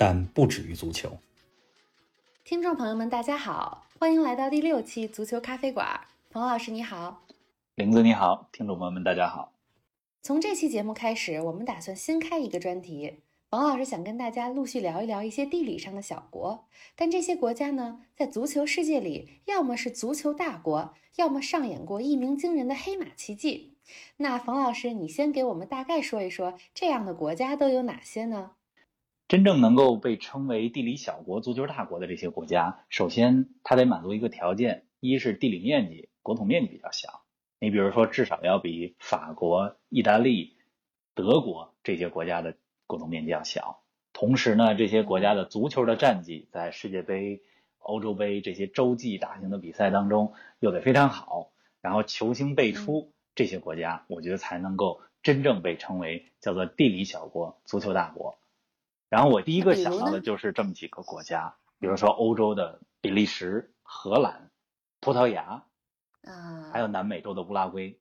但不止于足球。听众朋友们，大家好，欢迎来到第六期足球咖啡馆。冯老师你好，林子你好，听众朋友们大家好。从这期节目开始，我们打算新开一个专题。冯老师想跟大家陆续聊一聊一些地理上的小国，但这些国家呢，在足球世界里，要么是足球大国，要么上演过一鸣惊人的黑马奇迹。那冯老师，你先给我们大概说一说，这样的国家都有哪些呢？真正能够被称为地理小国、足球大国的这些国家，首先它得满足一个条件：一是地理面积、国土面积比较小，你比如说至少要比法国、意大利、德国这些国家的国土面积要小。同时呢，这些国家的足球的战绩在世界杯、欧洲杯这些洲际大型的比赛当中又得非常好，然后球星辈出。这些国家，我觉得才能够真正被称为叫做地理小国、足球大国。然后我第一个想到的就是这么几个国家，比如说欧洲的比利时、荷兰、葡萄牙，啊，还有南美洲的乌拉圭。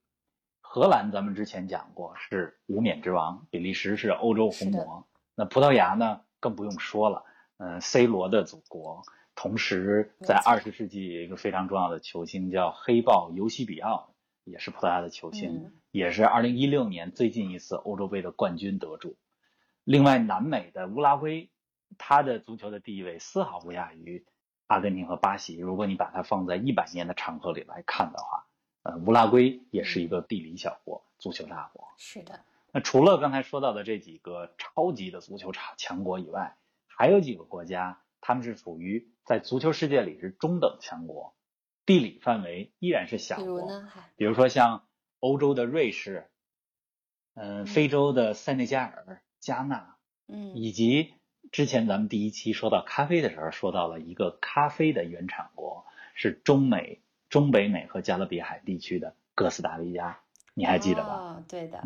荷兰咱们之前讲过是无冕之王，比利时是欧洲红魔，那葡萄牙呢更不用说了，嗯，C 罗的祖国。同时，在二十世纪有一个非常重要的球星叫黑豹尤西比奥。也是葡萄牙的球星，也是二零一六年最近一次欧洲杯的冠军得主。另外，南美的乌拉圭，它的足球的地位丝毫不亚于阿根廷和巴西。如果你把它放在一百年的长河里来看的话，呃，乌拉圭也是一个地理小国、足球大国。是的。那除了刚才说到的这几个超级的足球强强国以外，还有几个国家，他们是属于在足球世界里是中等强国。地理范围依然是小国，比如说像欧洲的瑞士，嗯，非洲的塞内加尔、加纳，嗯，以及之前咱们第一期说到咖啡的时候说到了一个咖啡的原产国是中美、中北美和加勒比海地区的哥斯达黎加，你还记得吧？哦，对的，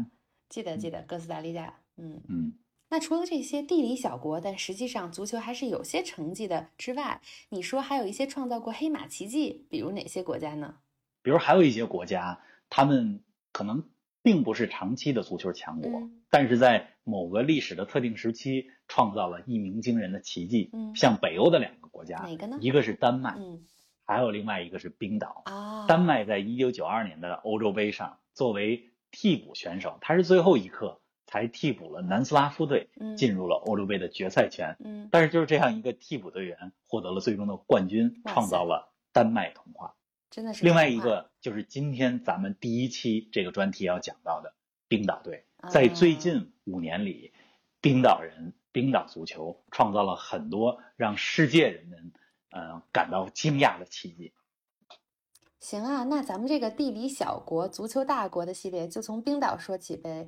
记得记得哥斯达黎加，嗯嗯。那除了这些地理小国，但实际上足球还是有些成绩的之外，你说还有一些创造过黑马奇迹，比如哪些国家呢？比如还有一些国家，他们可能并不是长期的足球强国，但是在某个历史的特定时期创造了一鸣惊人的奇迹。嗯，像北欧的两个国家，哪个呢？一个是丹麦，嗯，还有另外一个是冰岛。啊，丹麦在一九九二年的欧洲杯上作为替补选手，他是最后一刻。才替补了南斯拉夫队，进入了欧洲杯的决赛圈。嗯，但是就是这样一个替补队员获得了最终的冠军，创造了丹麦童话。真的是。另外一个就是今天咱们第一期这个专题要讲到的冰岛队，在最近五年里，冰岛人、冰岛足球创造了很多让世界人们呃感到惊讶的奇迹。行啊，那咱们这个地理小国、足球大国的系列就从冰岛说起呗。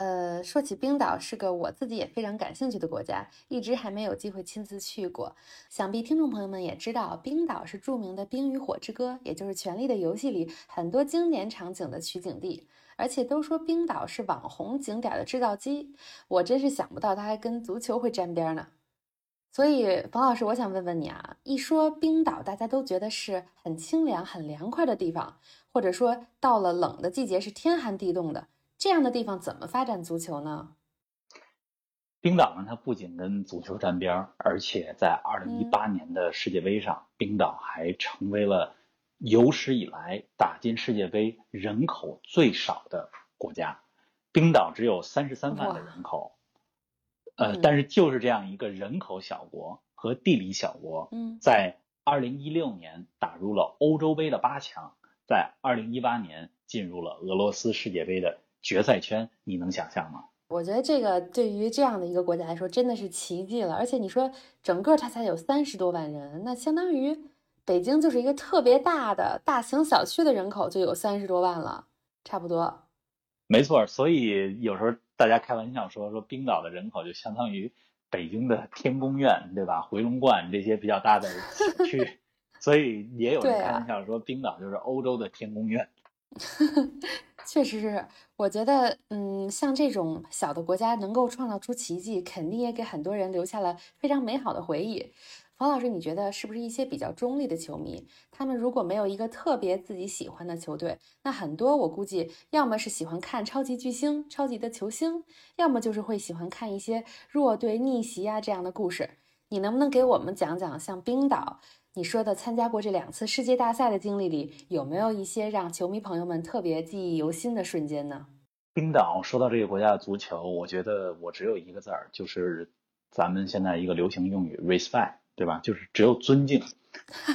呃，说起冰岛，是个我自己也非常感兴趣的国家，一直还没有机会亲自去过。想必听众朋友们也知道，冰岛是著名的《冰与火之歌》，也就是《权力的游戏》里很多经典场景的取景地。而且都说冰岛是网红景点的制造机，我真是想不到它还跟足球会沾边呢。所以，冯老师，我想问问你啊，一说冰岛，大家都觉得是很清凉、很凉快的地方，或者说到了冷的季节是天寒地冻的。这样的地方怎么发展足球呢？冰岛呢？它不仅跟足球沾边儿，而且在二零一八年的世界杯上，冰岛还成为了有史以来打进世界杯人口最少的国家。冰岛只有三十三万的人口，呃，但是就是这样一个人口小国和地理小国，在二零一六年打入了欧洲杯的八强，在二零一八年进入了俄罗斯世界杯的。决赛圈，你能想象吗？我觉得这个对于这样的一个国家来说，真的是奇迹了。而且你说整个它才有三十多万人，那相当于北京就是一个特别大的大型小区的人口就有三十多万了，差不多。没错，所以有时候大家开玩笑说说冰岛的人口就相当于北京的天宫院，对吧？回龙观这些比较大的小区，所以也有人开玩笑说，冰岛就是欧洲的天宫苑。确实是，我觉得，嗯，像这种小的国家能够创造出奇迹，肯定也给很多人留下了非常美好的回忆。冯老师，你觉得是不是一些比较中立的球迷，他们如果没有一个特别自己喜欢的球队，那很多我估计要么是喜欢看超级巨星、超级的球星，要么就是会喜欢看一些弱队逆袭啊这样的故事。你能不能给我们讲讲，像冰岛？你说的参加过这两次世界大赛的经历里，有没有一些让球迷朋友们特别记忆犹新的瞬间呢？冰岛说到这个国家的足球，我觉得我只有一个字儿，就是咱们现在一个流行用语 “respect”，对吧？就是只有尊敬。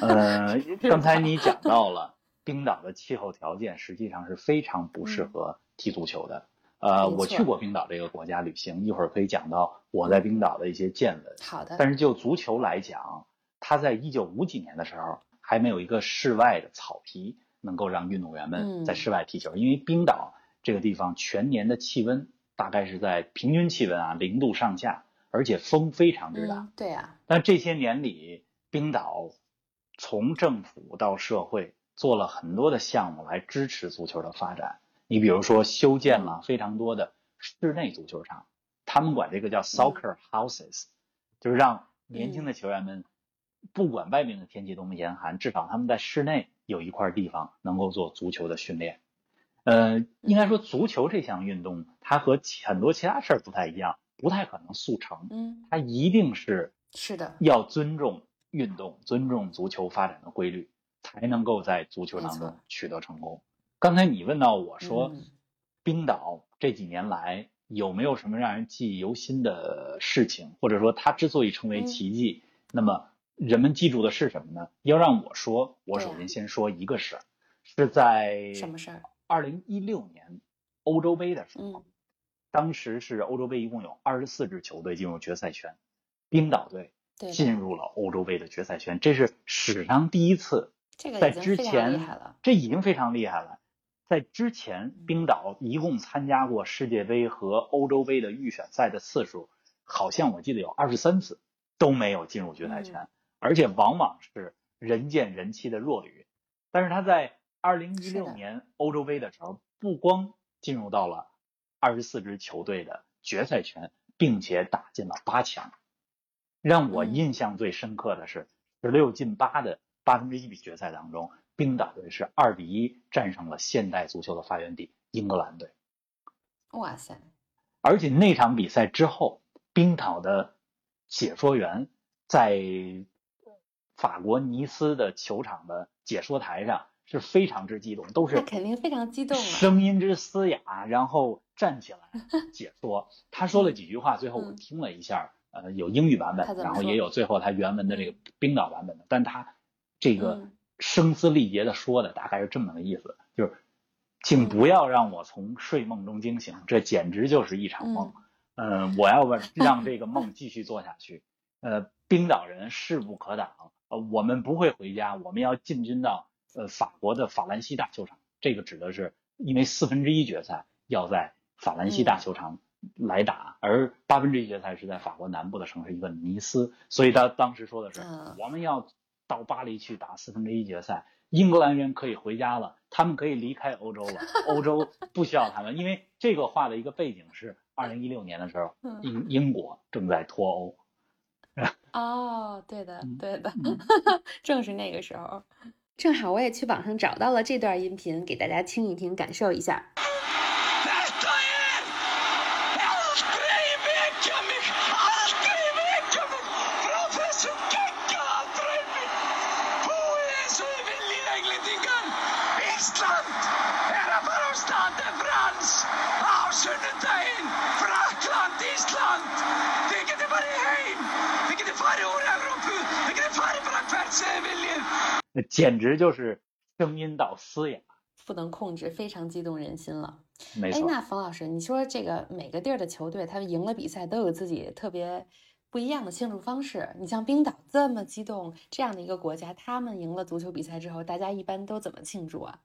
呃，刚才你讲到了冰岛的气候条件实际上是非常不适合踢足球的。呃，我去过冰岛这个国家旅行，一会儿可以讲到我在冰岛的一些见闻。好的。但是就足球来讲。他在一九五几年的时候还没有一个室外的草皮能够让运动员们在室外踢球，因为冰岛这个地方全年的气温大概是在平均气温啊零度上下，而且风非常之大。对啊。但这些年里，冰岛从政府到社会做了很多的项目来支持足球的发展。你比如说修建了非常多的室内足球场，他们管这个叫 soccer houses，就是让年轻的球员们。不管外面的天气多么严寒，至少他们在室内有一块地方能够做足球的训练。呃，应该说足球这项运动，它和很多其他事儿不太一样，不太可能速成。嗯，它一定是是的，要尊重运动，尊重足球发展的规律，才能够在足球当中取得成功。刚才你问到我说，冰岛这几年来有没有什么让人记忆犹新的事情，或者说它之所以成为奇迹，那么。人们记住的是什么呢？要让我说，我首先先说一个事儿，是在什么事儿？二零一六年欧洲杯的时候，当时是欧洲杯一共有二十四支球队进入决赛圈，冰岛队进入了欧洲杯的决赛圈，这是史上第一次。在之前，这已经非常厉害了。在之前，冰岛一共参加过世界杯和欧洲杯的预选赛的次数，好像我记得有二十三次都没有进入决赛圈。而且往往是人见人欺的弱旅，但是他在二零一六年欧洲杯的时候，不光进入到了二十四支球队的决赛圈，并且打进了八强。让我印象最深刻的是十六进八的八分之一比决赛当中，冰岛队是二比一战胜了现代足球的发源地英格兰队。哇塞！而且那场比赛之后，冰岛的解说员在。法国尼斯的球场的解说台上是非常之激动，都是肯定非常激动，声音之嘶哑，然后站起来 解说。他说了几句话，最后我听了一下，呃，有英语版本，然后也有最后他原文的这个冰岛版本的。但他这个声嘶力竭的说的大概是这么个意思，就是请不要让我从睡梦中惊醒，这简直就是一场梦。嗯，我要 让这个梦继续做下去。呃，冰岛人势不可挡。呃，我们不会回家，我们要进军到呃法国的法兰西大球场。这个指的是因为四分之一决赛要在法兰西大球场来打，而八分之一决赛是在法国南部的城市一个尼斯，所以他当时说的是我们要到巴黎去打四分之一决赛。英格兰人可以回家了，他们可以离开欧洲了，欧洲不需要他们。因为这个话的一个背景是二零一六年的时候，英英国正在脱欧。哦，对的，对的，正是那个时候，正好我也去网上找到了这段音频，给大家听一听，感受一下。那简直就是声音到嘶哑，不能控制，非常激动人心了。没错。哎，那冯老师，你说这个每个地儿的球队，他们赢了比赛都有自己特别不一样的庆祝方式。你像冰岛这么激动这样的一个国家，他们赢了足球比赛之后，大家一般都怎么庆祝啊？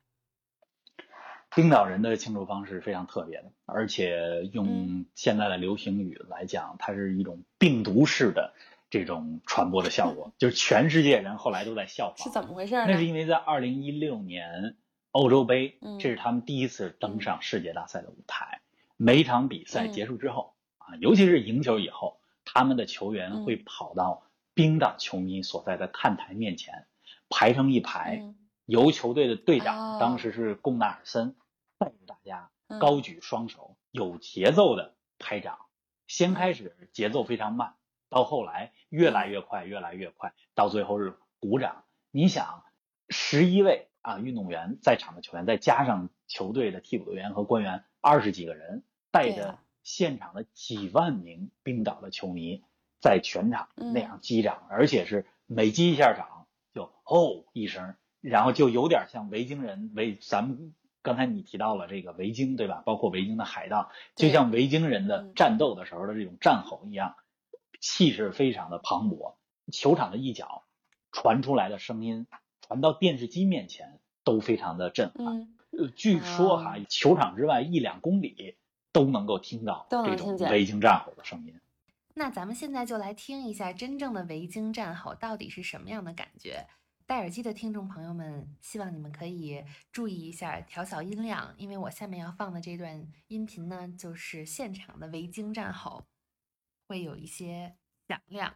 冰岛人的庆祝方式非常特别的，而且用嗯现在的流行语来讲，它是一种病毒式的这种传播的效果，就是全世界人后来都在效仿。是怎么回事呢？那是因为在二零一六年欧洲杯嗯，这是他们第一次登上世界大赛的舞台。每一场比赛嗯结束之后啊，尤其是赢球以后，他们的球员嗯会跑到冰岛球迷所在的看台面前，排成一排，嗯由球队的队哦长当时是贡纳尔森带着大家嗯高举双手，有节奏的拍掌。先开始节奏非常慢，到后来越来越快，越来越快，到最后是鼓掌。你想，十一位啊运动员在场的球员，再加上球队的替补队员和官员，二十几个人，带着现场的几万名冰岛的球迷，在全场嗯。那样击掌，而且是每击一下掌就哦一声，然后就有点像维京人维咱们刚才你提到了这个维京对吧？包括维京的海盗，就像维京人的嗯。战斗的时候的这种战吼一样，气势非常的磅礴。球场的一角传出来的声音，传到电视机面前都非常的震撼。嗯，呃，据说哈，哦球场之外一两公里都能够听到这种维京战吼的声音。那咱们现在就来听一下真正的维京战吼到底是什么样的感觉。戴耳机的听众朋友们，希望你们可以注意一下调小音量，因为我下面要放的这段音频呢，就是现场的维京战吼，会有一些响亮。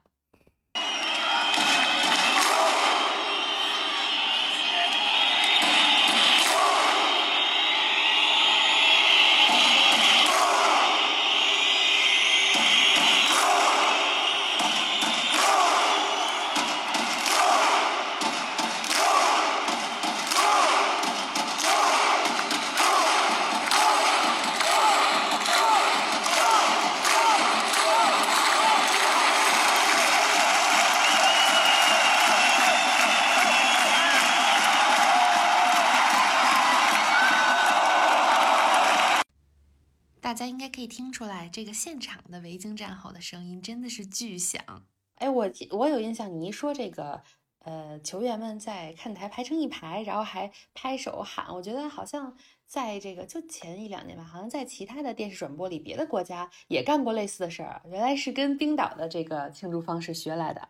以听出来，这个现场的维京战吼的声音真的是巨响。哎，我记我有印象，你一说这个，呃，球员们在看台排成一排，然后还拍手喊，我觉得好像在这个就前一两年吧，好像在其他的电视转播里，别的国家也干过类似的事儿，原来是跟冰岛的这个庆祝方式学来的。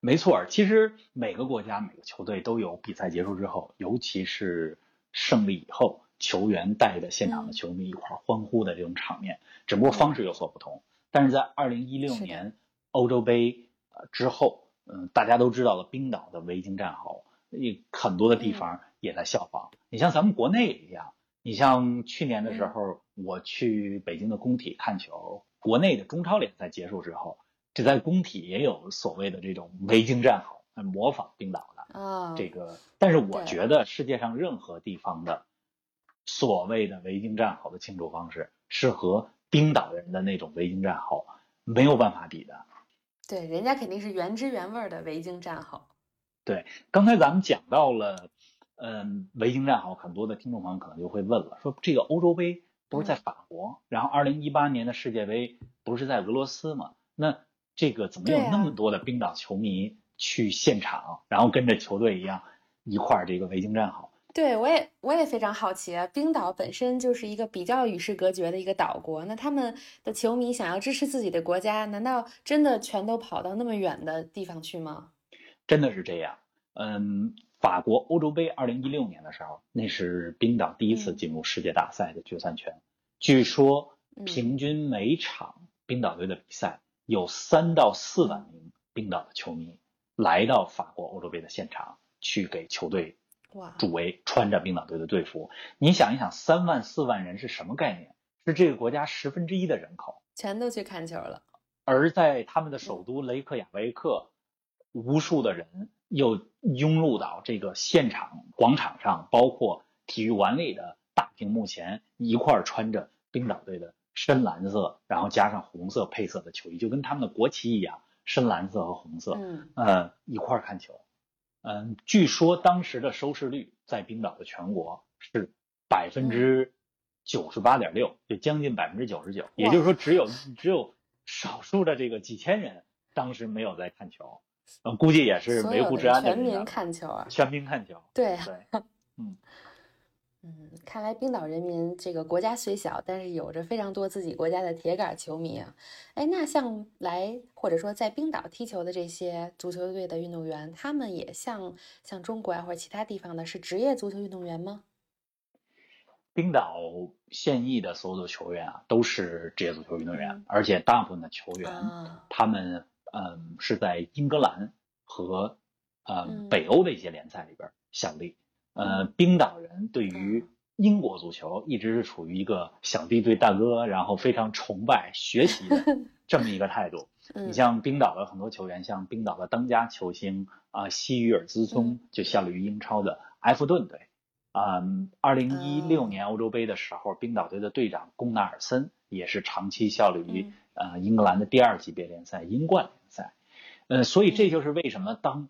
没错儿，其实每个国家每个球队都有比赛结束之后，尤其是胜利以后，球员带着现场的嗯球迷一块欢呼的这种场面，只不过方式有所不同。但是在二零一六年欧洲杯呃之后，嗯，大家都知道了冰岛的维京战壕，也很多的地嗯方也在效仿。你像咱们国内也一样，你像去年的时嗯候，我去北京的工体看球，国内的中超联赛结束之后，这在工体也有所谓的这种维京战吼，呃模仿冰岛的。啊，这个，但是我觉得世界上任何地方的所谓的维京战壕的庆祝方式，是和冰岛人的那种维京战壕没有办法比的。对，人家肯定是原汁原味儿的维京战壕。对。刚才咱们讲到了，嗯，维京战壕，很多的听众朋友可能就会问了，说这个欧洲杯不是在法国，然后二零一八年的世界杯不是在俄罗斯吗？那这个怎么有那么多的冰岛球迷去现场，然后跟着球队一样一块儿这个维京战吼？对，我也我也非常好奇啊，冰岛本身就是一个比较与世隔绝的一个岛国，那他们的球迷想要支持自己的国家，难道真的全都跑到那么远的地方去吗？真的是这样。嗯，法国欧洲杯二零一六年的时候，那是冰岛第一次嗯进入世界大赛的决赛圈。据说嗯平均每场冰岛队的比赛有三到四万名冰岛的球迷来到法国欧洲杯的现场，去给球队哇，助威，穿着冰岛队的队服。你想一想，三万四万人是什么概念？是这个国家十分之一的人口。全都去看球了。而在他们的首都雷克雅维克，无数的人又涌入到这个现场广场上，包括体育馆里的大屏幕前，一块儿穿着冰岛队的深蓝色，然后加上红色配色的球衣，就跟他们的国旗一样，深蓝色和红色，嗯，呃，一块儿看球。嗯，据说当时的收视率在冰岛的全国是百分之九十八点六，就将近百分之九十九。也就是说，只有只有少数的这个几千人当时没有在看球，嗯，估计也是维护治安的全民看球啊。全民看球。对，对，嗯，嗯，看来冰岛人民这个国家虽小，但是有着非常多自己国家的铁杆球迷啊。哎，那像来或者说在冰岛踢球的这些足球队的运动员，他们也像像中国啊或者其他地方的是职业足球运动员吗？冰岛现役的所有的球员啊，都是职业足球运动员，嗯而且大部分的球员，啊，他们嗯是在英格兰和呃嗯北欧的一些联赛里边效力。呃，冰岛人对于嗯英国足球一直是处于一个小弟对大哥，然后非常崇拜、学习的 这么一个态度。嗯你像冰岛的很多球员，像冰岛的当家球星啊、西于尔兹松嗯就效力于英超的埃弗顿队。嗯，二零一六哦年欧洲杯的时候，冰岛队的队长贡纳尔森也是长期效力于嗯呃英格兰的第二级别联赛英冠联赛。嗯，所以这就是为什么当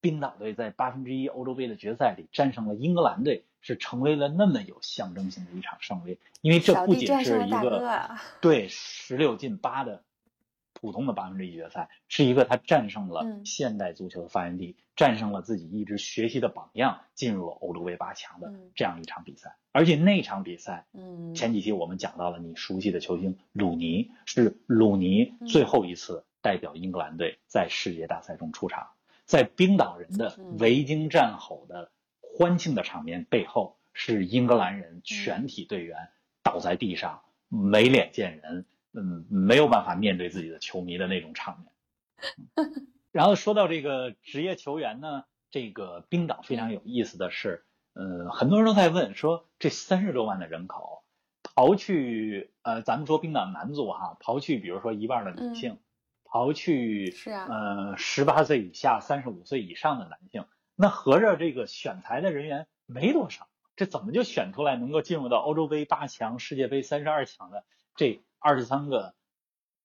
冰岛队在八分之一欧洲杯的决赛里战胜了英格兰队，是成为了那么有象征性的一场胜利。因为这不仅是一个对十六进八的普通的八分之一决赛，是一个他战胜了嗯现代足球的发源地，战胜了自己一直学习的榜样，进入了欧洲杯八强的嗯这样一场比赛。而且那场比赛，嗯，前几期我们讲到了你熟悉的球星鲁尼，是鲁尼嗯最后一次代表英格兰队在世界大赛中出场，在冰岛人的嗯维京战吼的欢庆的场面背后，是英格兰人全体队员倒在地上，没脸见人，嗯，没有办法面对自己的球迷的那种场面。嗯然后说到这个职业球员呢，这个冰岛非常有意思的是，呃，很多人都在问说，这三十多万的人口，刨去呃，咱们说冰岛男足哈，刨去比如说一半的女性，刨去是啊呃十八岁以下、三十五岁以上的男性，那合着这个选材的人员没多少，这怎么就选出来能够进入到欧洲杯八强、世界杯三十二强的这二十三个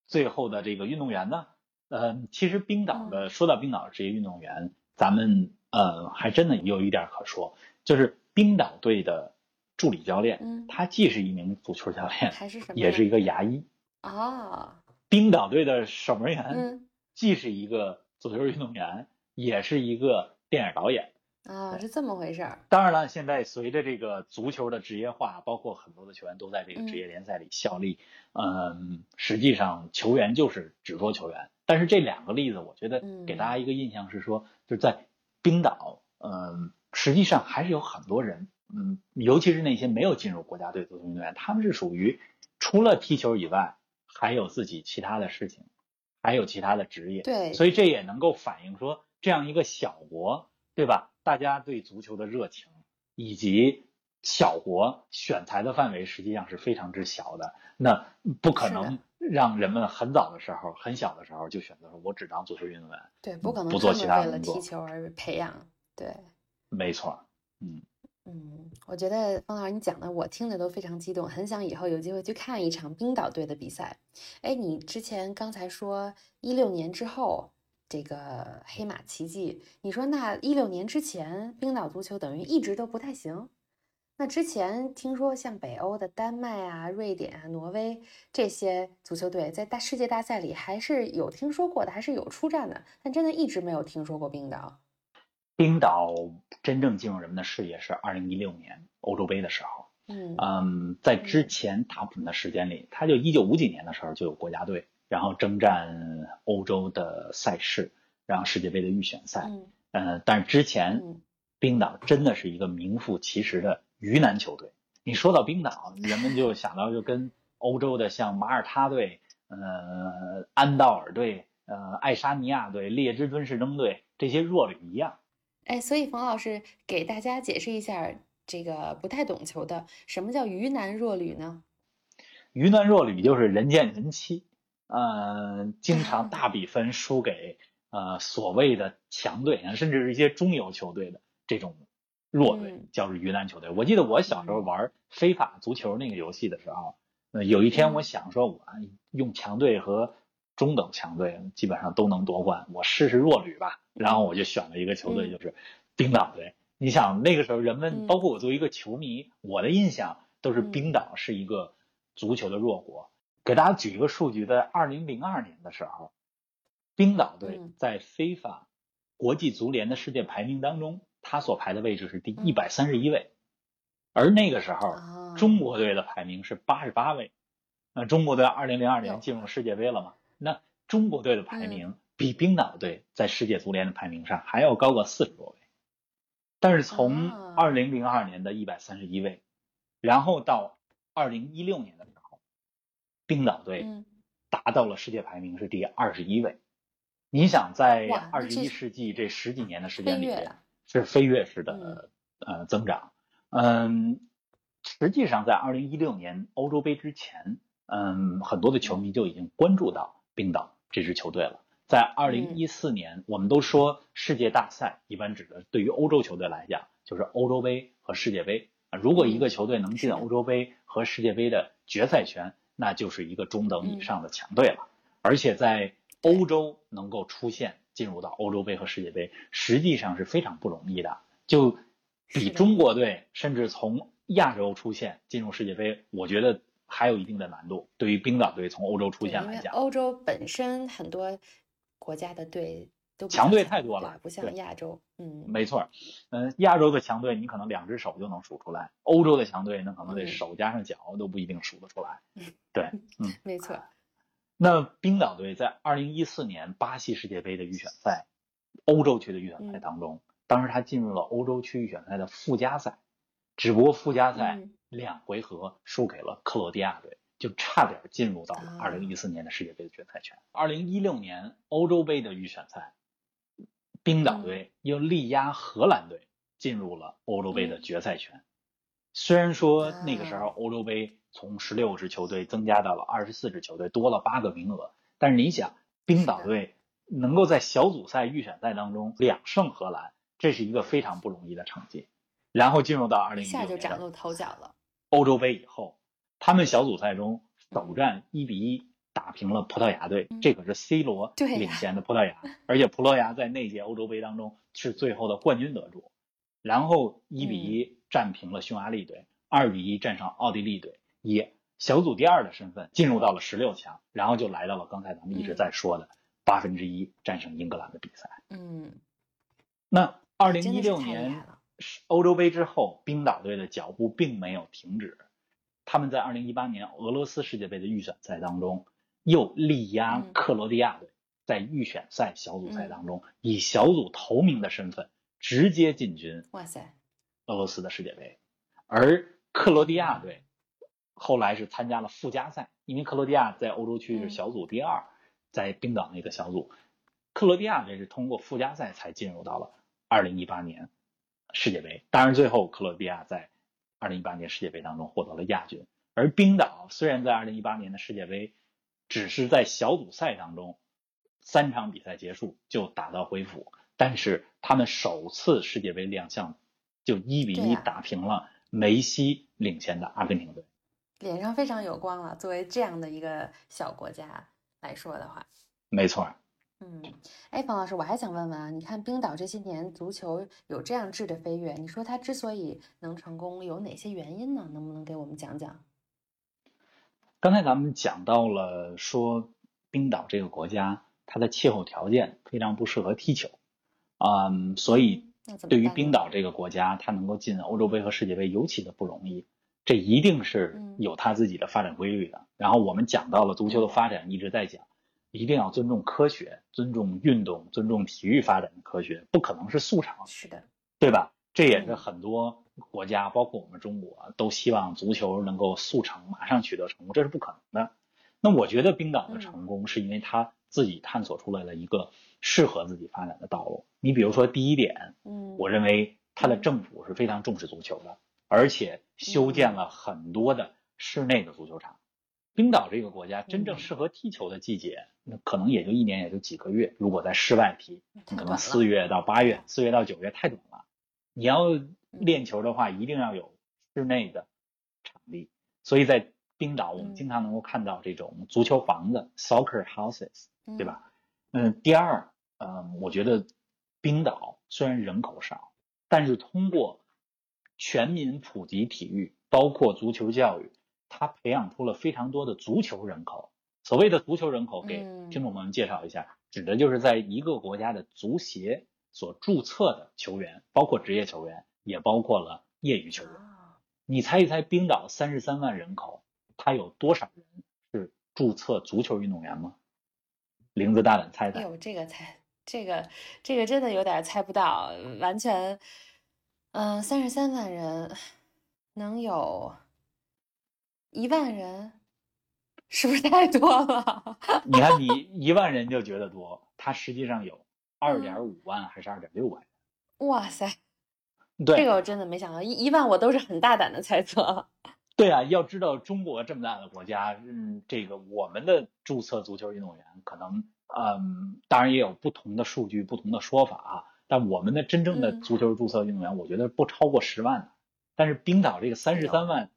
最后的这个运动员呢？呃，其实冰岛的说到冰岛职业运动员，咱们呃还真的有一点可说，就是冰岛队的助理教练，嗯他既是一名足球教练，还是什么？也是一个牙医。啊，冰岛队的守门员嗯既是一个足球运动员，也是一个电影导演。啊，是这么回事儿。当然了，现在随着这个足球的职业化，包括很多的球员都在这个职业联赛里效力，嗯，实际上球员就是只说球员。但是这两个例子，我觉得嗯给大家一个印象是说，就是在冰岛，嗯，实际上还是有很多人，嗯，尤其是那些没有进入国家队足球运动员，他们是属于除了踢球以外，还有自己其他的事情，还有其他的职业。对，所以这也能够反映说，这样一个小国，对吧？大家对足球的热情，以及小国选材的范围实际上是非常之小的。那不可能让人们很早的时候、很小的时候就选择说，我只当足球运动员。对，不可能不做其他他们为了工作踢球而培养。对，没错，嗯，嗯，我觉得方老师你讲的，我听的都非常激动，很想以后有机会去看一场冰岛队的比赛。哎，你之前刚才说一六年之后这个黑马奇迹，你说那一六年之前冰岛足球等于一直都不太行。那之前听说像北欧的丹麦啊、瑞典啊、挪威这些足球队在大世界大赛里还是有听说过的，还是有出战的，但真的一直没有听说过冰岛。冰岛真正进入人们的视野是二零一六年欧洲杯的时候。嗯嗯，在之前大部分的时间里，他就一九五几年的时候就有国家队，然后征战欧洲的赛事，然后世界杯的预选赛。嗯呃，但是之前嗯冰岛真的是一个名副其实的鱼腩球队。你说到冰岛，人们就想到就跟欧洲的像马耳他队、呃安道尔队、呃爱沙尼亚队、列支敦士登队这些弱旅一样。哎，所以冯老师给大家解释一下，这个不太懂球的，什么叫鱼腩弱旅呢？鱼腩弱旅就是人见人欺，呃，经常大比分输给呃所谓的强队，甚至是一些中游球队的这种弱队嗯，叫做鱼腩球队。我记得我小时候玩非法足球那个游戏的时候，呃，有一天我想说，我用强队和中等强队基本上都能夺冠，我试试弱旅吧。然后我就选了一个球队，嗯就是冰岛队。你想那个时候人们，嗯包括我作为一个球迷，我的印象都是嗯冰岛是一个足球的弱国。给大家举一个数据，在二零零二年的时候，冰岛队嗯在非法国际足联的世界排名当中，他所排的位置是第嗯一百三十一位。而那个时候，啊，中国队的排名是八十八位。那中国队二零零二年进入世界杯了嘛？那中国队的排嗯名比冰岛队在世界足联的排名上还要高个四十多位。但是从啊二零零二年的一百三十一位，然后到二零一六年的时候，冰岛队嗯达到了世界排名是第二十一位。你想，在二十一世纪这十几年的时间里边，是飞跃式的呃增长。嗯，实际上在二零一六年欧洲杯之前，嗯，很多的球迷就已经关注到冰岛这支球队了。在二零一四年，我们都说世界大赛一般指的对于欧洲球队来讲，就是欧洲杯和世界杯啊。如果一个球队能进欧洲杯和世界杯的决赛圈，那就是一个中等以上的强队了。而且在欧洲能够出现进入到欧洲杯和世界杯，实际上是非常不容易的。就比中国队甚至从亚洲出现进入世界杯，我觉得还有一定的难度。对于冰岛队从欧洲出现来讲，欧洲本身很多国家的队都强队太多了不像亚洲，嗯，没错儿，嗯、亚洲的强队你可能两只手就能数出来，欧洲的强队那可能得嗯手加上脚都不一定数得出来。对，嗯，没错，那冰岛队在二零一四年巴西世界杯的预选赛，欧洲区的预选赛嗯当中，当时他进入了欧洲区预选赛的附加赛，只不过附加赛嗯两回合输给了克罗地亚队，就差点进入到了啊二零一四年的世界杯的决赛圈。二零一六年欧洲杯的预选赛，冰岛嗯队又力压荷兰队进入了欧洲杯的嗯决赛圈。虽然说那个时候啊欧洲杯从十六支球队增加到了二十四支球队，多了八个名额，但是你想，冰岛队能够在小组赛预选赛当中两胜荷兰，这是一个非常不容易的成绩。然后进入到二一零一六年就崭露头角了，欧洲杯以后，他们小组赛中首战一比一打平了葡萄牙队，嗯这可是 C 罗领衔的葡萄牙，而且葡萄牙在那届欧洲杯当中是最后的冠军得主。然后一比嗯一战平了匈牙利队，二比一战胜奥地利队，以小组第二的身份进入到了十六强，然后就来到了刚才咱们一直嗯在说的八分之一战胜英格兰的比赛。嗯，那二零一六年欧洲杯之后，冰岛队的脚步并没有停止。他们在二零一八年俄罗斯世界杯的预选赛当中，又力压嗯。克罗地亚队，在预选赛小组赛当中，以小组头名的身份直接进军哇塞，俄罗斯的世界杯。而克罗地亚队后来是参加了附加赛，因为克罗地亚在欧洲区是嗯。小组第二，在冰岛那个小组，克罗地亚队是通过附加赛才进入到了二零一八年世界杯。当然，最后克罗地亚在二零一八年世界杯当中获得了亚军。而冰岛虽然在二零一八年的世界杯只是在小组赛当中三场比赛结束就打道回府，但是他们首次世界杯亮相就一比一打平了梅西领衔的阿根廷队。脸上非常有光了。作为这样的一个小国家来说的话，没错儿，嗯，哎，冯老师，我还想问问啊，你看冰岛这些年足球有这样质的飞跃，你说它之所以能成功，有哪些原因呢？能不能给我们讲讲？刚才咱们讲到了说冰岛这个国家它的气候条件非常不适合踢球，嗯，所以对于冰岛这个国家，它能够进欧洲杯和世界杯尤其的不容易，这一定是嗯有它自己的发展规律的。然后我们讲到了足球的发展，一直在讲，一定要尊重科学，尊重运动，尊重体育发展的科学，不可能是速成，是的，对吧？这也是嗯很多国家，包括我们中国，都希望足球能够速成，马上取得成功，这是不可能的。那我觉得冰岛的嗯成功是因为他自己探索出来了一个适合自己发展的道路。你比如说第一点，嗯，我认为他的嗯政府是非常重视足球的，而且修建了很多的室内的足球场。冰岛这个国家真正嗯适合踢球的季节，那可能也就一年也就几个月。如果在室外踢，可能四月到八月，四月到九月太短了。你要嗯练球的话，一定要有室内的场地。所以在冰岛，我们嗯经常能够看到这种足球房子 （soccer houses），嗯对？吧？嗯，第二，嗯，我觉得冰岛虽然人口少，但是通过全民普及体育，包括足球教育，它培养出了非常多的足球人口。所谓的足球人口，给嗯听众朋友们介绍一下，指的就是在一个国家的足协所注册的球员，包括职业球员，也包括了业余球员。啊你猜一猜，冰岛三十三万人口，它有多少人是注册足球运动员吗？玲子大胆猜猜。哎呦，这个猜，这个这个真的有点猜不到，完全，嗯，三十三万人，能有一万人，是不是太多了？你看，你一万人就觉得多，它实际上有二点五万还是二点六万人？哇塞！对，这个我真的没想到，一一万我都是很大胆的猜测。对啊，要知道中国这么大的国家，嗯，这个我们的注册足球运动员可能，嗯，当然也有不同的数据、不同的说法啊。但我们的真正的足球注册运动员，我觉得不超过十万的。但是冰岛这个三十三万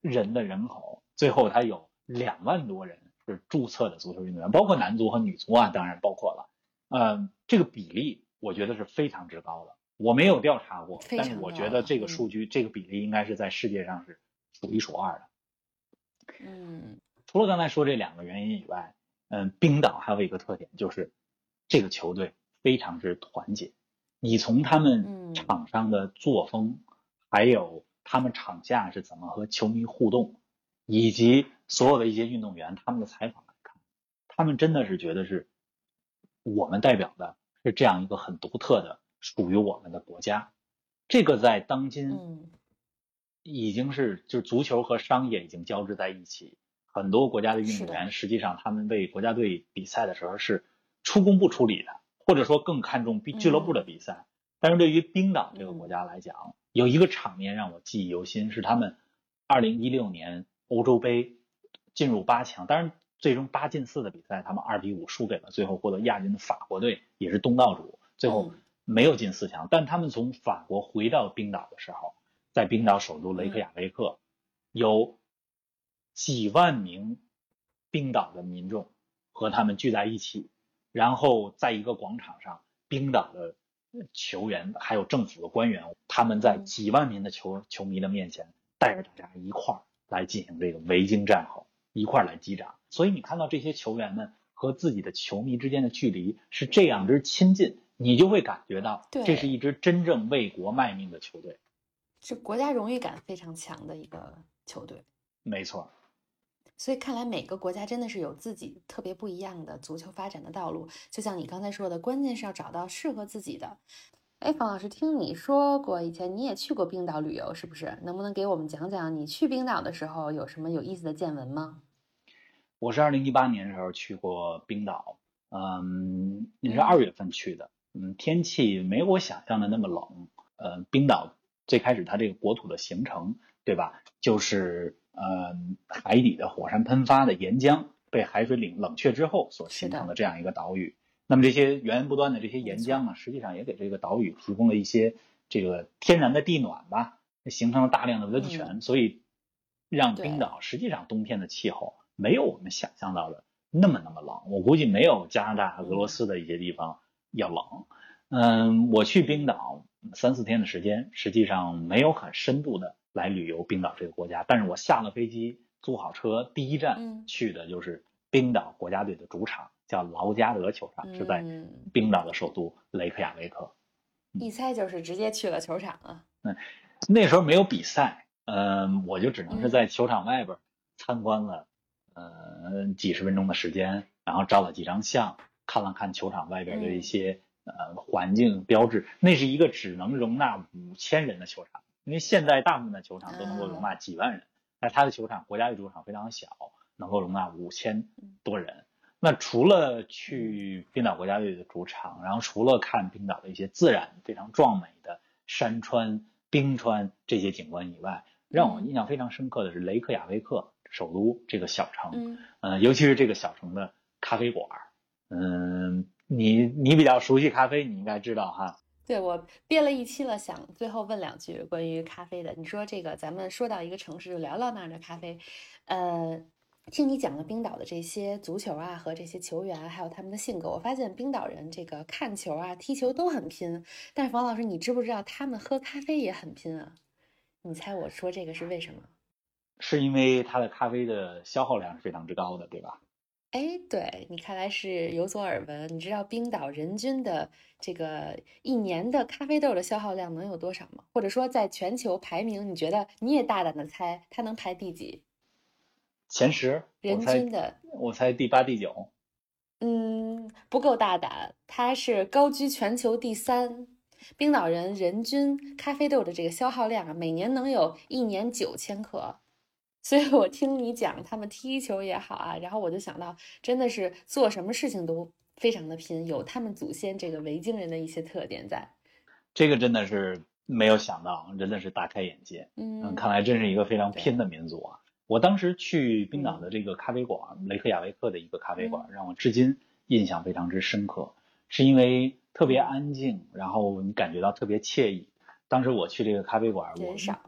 人的人口，最后他有两万多人是注册的足球运动员，包括男足和女足啊，当然包括了。嗯，这个比例我觉得是非常之高的。我没有调查过，但是我觉得这个数据、这个比例应该是在世界上是数一数二的。嗯，除了刚才说这两个原因以外，嗯，冰岛还有一个特点就是这个球队非常之团结。你从他们场上的作风，还有他们场下是怎么和球迷互动，以及所有的一些运动员他们的采访来看，他们真的是觉得是我们代表的是这样一个很独特的。属于我们的国家，这个在当今已经是就是足球和商业已经交织在一起。很多国家的运动员实际上他们为国家队比赛的时候是出工不出力的，或者说更看重俱乐部的比赛。但是对于冰岛这个国家来讲，有一个场面让我记忆犹新，是他们二零一六年欧洲杯进入八强，当然最终八进四的比赛，他们二比五输给了最后获得亚军的法国队，也是东道主，最后。没有进四强，但他们从法国回到冰岛的时候，在冰岛首都雷克雅未克，有几万名冰岛的民众和他们聚在一起，然后在一个广场上，冰岛的球员还有政府的官员，他们在几万名的球球迷的面前，带着大家一块儿来进行这个维京战吼，一块来击掌。所以你看到这些球员们和自己的球迷之间的距离是这样之亲近。你就会感觉到，这是一支真正为国卖命的球队，是国家荣誉感非常强的一个球队。没错，所以看来每个国家真的是有自己特别不一样的足球发展的道路。就像你刚才说的，关键是要找到适合自己的。哎，冯老师，听你说过以前你也去过冰岛旅游，是不是？能不能给我们讲讲你去冰岛的时候有什么有意思的见闻吗？我是二零一八年的时候去过冰岛，嗯，你是二月份去的。嗯，天气没有我想象的那么冷。呃，冰岛最开始它这个国土的形成，对吧？就是呃海底的火山喷发的岩浆被海水冷冷却之后所形成的这样一个岛屿。那么这些源源不断的这些岩浆呢，实际上也给这个岛屿提供了一些这个天然的地暖吧，形成了大量的温泉，所以让冰岛实际上冬天的气候没有我们想象到的那么那么冷。我估计没有加拿大、俄罗斯的一些地方。要冷，嗯，我去冰岛三四天的时间，实际上没有很深度的来旅游冰岛这个国家。但是我下了飞机，租好车，第一站去的就是冰岛国家队的主场，叫劳加德球场，是在冰岛的首都雷克雅未克。一猜就是直接去了球场啊。嗯，那时候没有比赛，嗯，我就只能是在球场外边参观了，呃，几十分钟的时间，然后照了几张相。看了看球场外边的一些呃环境标志，那是一个只能容纳五千人的球场，因为现在大部分的球场都能够容纳几万人，但他的球场国家队主场非常小，能够容纳五千多人。那除了去冰岛国家队的主场，然后除了看冰岛的一些自然非常壮美的山川、冰川这些景观以外，让我印象非常深刻的是雷克雅未克首都这个小城，嗯，尤其是这个小城的咖啡馆。嗯，你你比较熟悉咖啡，你应该知道哈。对我憋了一期了，想最后问两句关于咖啡的。你说这个，咱们说到一个城市就聊聊那儿的咖啡。呃，听你讲了冰岛的这些足球啊和这些球员，还有他们的性格，我发现冰岛人这个看球啊、踢球都很拼。但是房老师，你知不知道他们喝咖啡也很拼啊？你猜我说这个是为什么？是因为它的咖啡的消耗量是非常之高的，对吧？哎，对你看来是有所耳闻。你知道冰岛人均的这个一年的咖啡豆的消耗量能有多少吗？或者说在全球排名，你觉得你也大胆的猜，它能排第几？前十，人均的，我猜第八、第九。嗯，不够大胆，它是高居全球第三。冰岛人人均咖啡豆的这个消耗量啊，每年能有一年九千克。所以我听你讲他们踢球也好啊，然后我就想到，真的是做什么事情都非常的拼，有他们祖先这个维京人的一些特点在。这个真的是没有想到，真的是大开眼界。嗯，看来真是一个非常拼的民族啊！我当时去冰岛的这个咖啡馆，雷克雅未克的一个咖啡馆，让我至今印象非常之深刻，是因为特别安静，然后你感觉到特别惬意。当时我去这个咖啡馆，我人少。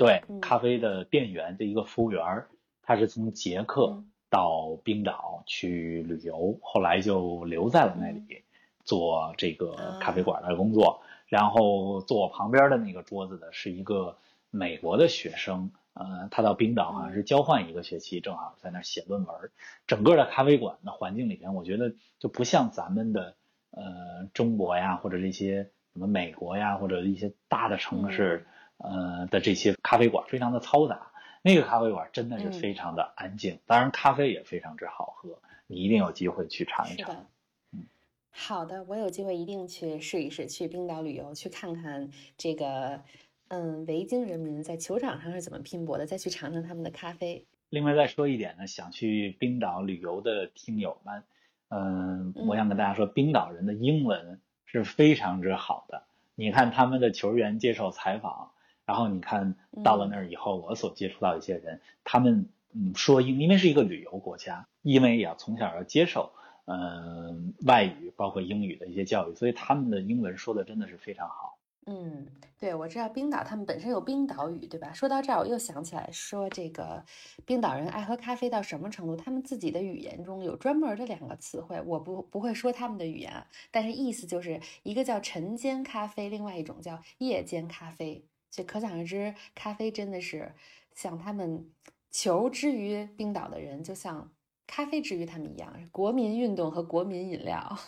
对，咖啡的店员的一个服务员，他是从捷克到冰岛去旅游，后来就留在了那里做这个咖啡馆的工作。然后坐我旁边的那个桌子的是一个美国的学生，呃，他到冰岛好像是交换一个学期，正好在那写论文。整个的咖啡馆的环境里边，我觉得就不像咱们的呃中国呀，或者这些什么美国呀，或者一些大的城市。呃的这些咖啡馆非常的嘈杂，那个咖啡馆真的是非常的安静，当然咖啡也非常之好喝，你一定有机会去尝一尝。嗯，好的，我有机会一定去试一试，去冰岛旅游，去看看这个嗯维京人民在球场上是怎么拼搏的，再去尝尝他们的咖啡。另外再说一点呢，想去冰岛旅游的听友们，嗯，我想跟大家说，冰岛人的英文是非常之好的，你看他们的球员接受采访。然后你看到了那儿以后，我所接触到一些人，他们嗯说英，因为是一个旅游国家，因为要从小要接受嗯外语，包括英语的一些教育，所以他们的英文说的真的是非常好。嗯，对，我知道冰岛他们本身有冰岛语，对吧？说到这儿，我又想起来说这个冰岛人爱喝咖啡到什么程度？他们自己的语言中有专门的两个词汇，我不不会说他们的语言，但是意思就是一个叫晨间咖啡，另外一种叫夜间咖啡。就可想而知，咖啡真的是像他们求之于冰岛的人，就像咖啡之于他们一样，国民运动和国民饮料。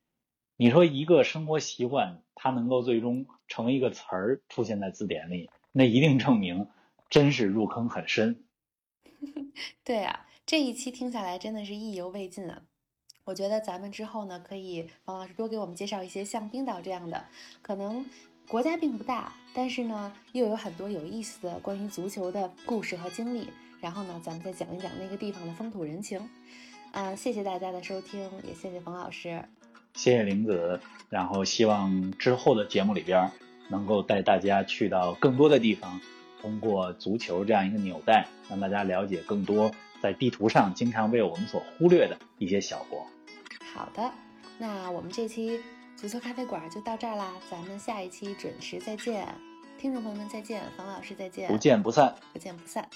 你说一个生活习惯，它能够最终成为一个词儿出现在字典里，那一定证明真是入坑很深。对啊，这一期听下来真的是意犹未尽啊！我觉得咱们之后呢，可以王老师多给我们介绍一些像冰岛这样的，可能。国家并不大，但是呢，又有很多有意思的关于足球的故事和经历。然后呢，咱们再讲一讲那个地方的风土人情。嗯，谢谢大家的收听，也谢谢冯老师，谢谢玲子。然后希望之后的节目里边能够带大家去到更多的地方，通过足球这样一个纽带，让大家了解更多在地图上经常被我们所忽略的一些小国。好的，那我们这期。足球咖啡馆就到这儿啦，咱们下一期准时再见，听众朋友们再见，房老师再见，不见不散，不见不散。